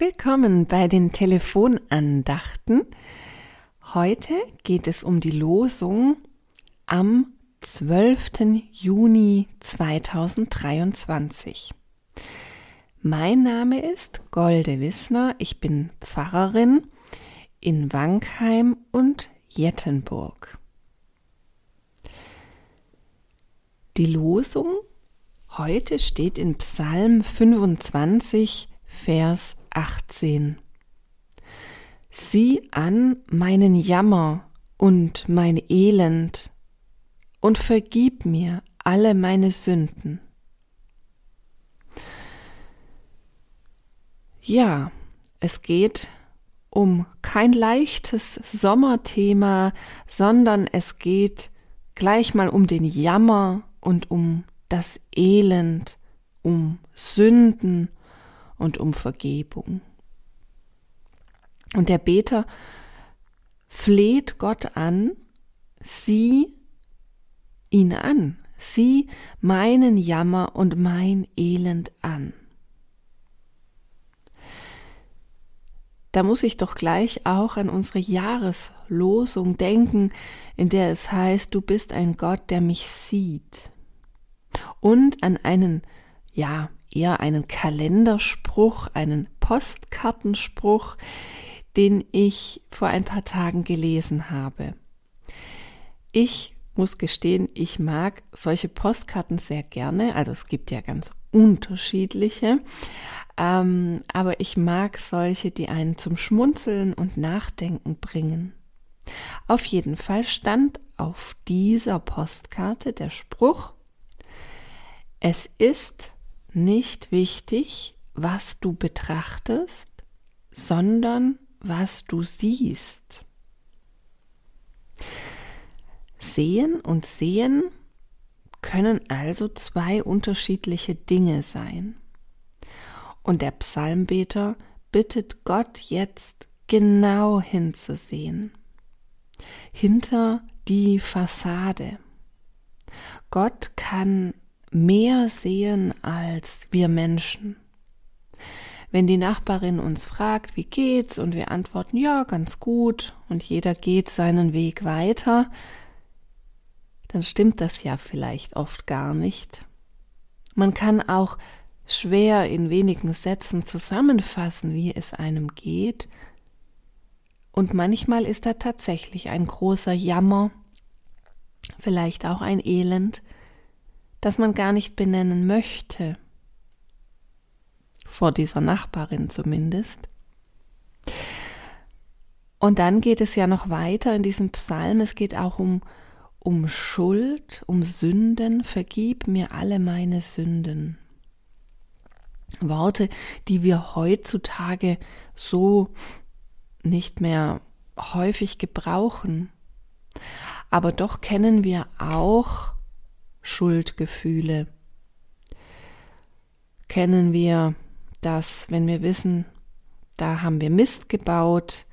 Willkommen bei den Telefonandachten. Heute geht es um die Losung am 12. Juni 2023. Mein Name ist Golde Wissner, ich bin Pfarrerin in Wankheim und Jettenburg. Die Losung heute steht in Psalm 25, Vers 18. Sieh an meinen Jammer und mein Elend und vergib mir alle meine Sünden. Ja, es geht um kein leichtes Sommerthema, sondern es geht gleich mal um den Jammer und um das Elend, um Sünden und um Vergebung. Und der Beter fleht Gott an, sieh ihn an, sieh meinen Jammer und mein Elend an. Da muss ich doch gleich auch an unsere Jahreslosung denken, in der es heißt, du bist ein Gott, der mich sieht. Und an einen, ja, eher einen Kalenderspruch, einen Postkartenspruch, den ich vor ein paar Tagen gelesen habe. Ich muss gestehen, ich mag solche Postkarten sehr gerne. Also es gibt ja ganz unterschiedliche. Ähm, aber ich mag solche, die einen zum Schmunzeln und Nachdenken bringen. Auf jeden Fall stand auf dieser Postkarte der Spruch, es ist nicht wichtig, was du betrachtest, sondern was du siehst. Sehen und Sehen können also zwei unterschiedliche Dinge sein. Und der Psalmbeter bittet Gott jetzt genau hinzusehen. Hinter die Fassade. Gott kann mehr sehen als wir Menschen. Wenn die Nachbarin uns fragt, wie geht's, und wir antworten, ja, ganz gut, und jeder geht seinen Weg weiter, dann stimmt das ja vielleicht oft gar nicht. Man kann auch schwer in wenigen Sätzen zusammenfassen, wie es einem geht, und manchmal ist da tatsächlich ein großer Jammer, vielleicht auch ein Elend, das man gar nicht benennen möchte, vor dieser Nachbarin zumindest. Und dann geht es ja noch weiter in diesem Psalm, es geht auch um, um Schuld, um Sünden, vergib mir alle meine Sünden. Worte, die wir heutzutage so nicht mehr häufig gebrauchen. Aber doch kennen wir auch Schuldgefühle. Kennen wir das, wenn wir wissen, da haben wir Mist gebaut,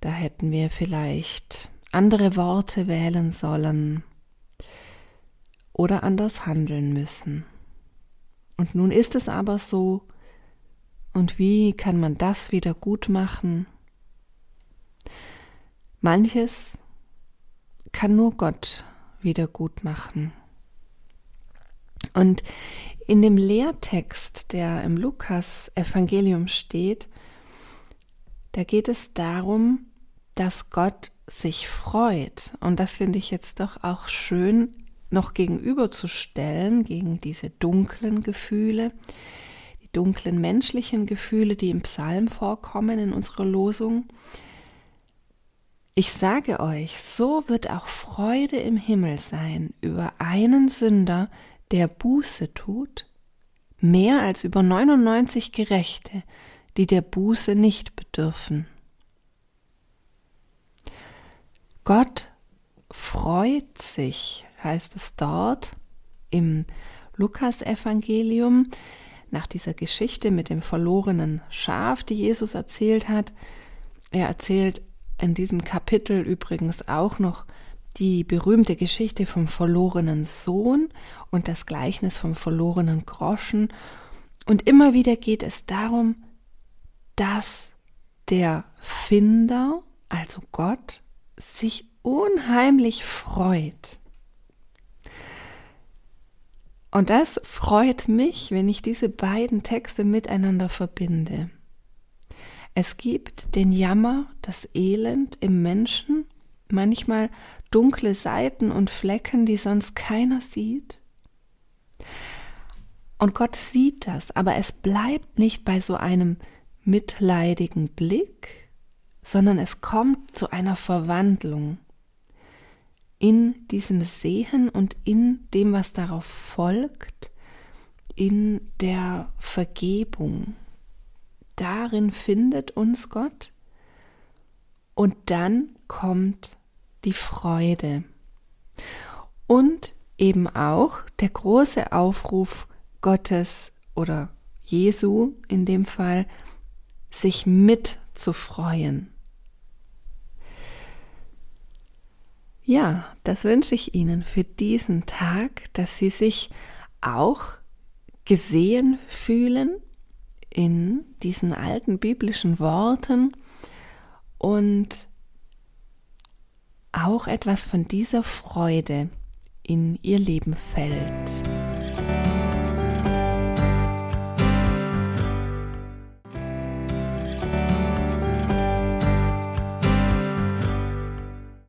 da hätten wir vielleicht andere Worte wählen sollen oder anders handeln müssen. Und nun ist es aber so, und wie kann man das wieder gut machen? Manches kann nur Gott wieder gut machen. Und in dem Lehrtext, der im Lukas-Evangelium steht, da geht es darum, dass Gott sich freut. Und das finde ich jetzt doch auch schön noch gegenüberzustellen gegen diese dunklen Gefühle, die dunklen menschlichen Gefühle, die im Psalm vorkommen in unserer Losung. Ich sage euch, so wird auch Freude im Himmel sein über einen Sünder, der Buße tut, mehr als über 99 Gerechte, die der Buße nicht bedürfen. Gott freut sich, heißt es dort im Lukasevangelium, nach dieser Geschichte mit dem verlorenen Schaf, die Jesus erzählt hat. Er erzählt in diesem Kapitel übrigens auch noch die berühmte Geschichte vom verlorenen Sohn und das Gleichnis vom verlorenen Groschen. Und immer wieder geht es darum, dass der Finder, also Gott, sich unheimlich freut. Und das freut mich, wenn ich diese beiden Texte miteinander verbinde. Es gibt den Jammer, das Elend im Menschen, manchmal dunkle Seiten und Flecken, die sonst keiner sieht. Und Gott sieht das, aber es bleibt nicht bei so einem mitleidigen Blick, sondern es kommt zu einer Verwandlung in diesem Sehen und in dem, was darauf folgt, in der Vergebung. Darin findet uns Gott und dann kommt die Freude. Und eben auch der große Aufruf Gottes oder Jesu in dem Fall, sich mit zu freuen. Ja, das wünsche ich Ihnen für diesen Tag, dass Sie sich auch gesehen fühlen in diesen alten biblischen Worten und auch etwas von dieser Freude in Ihr Leben fällt.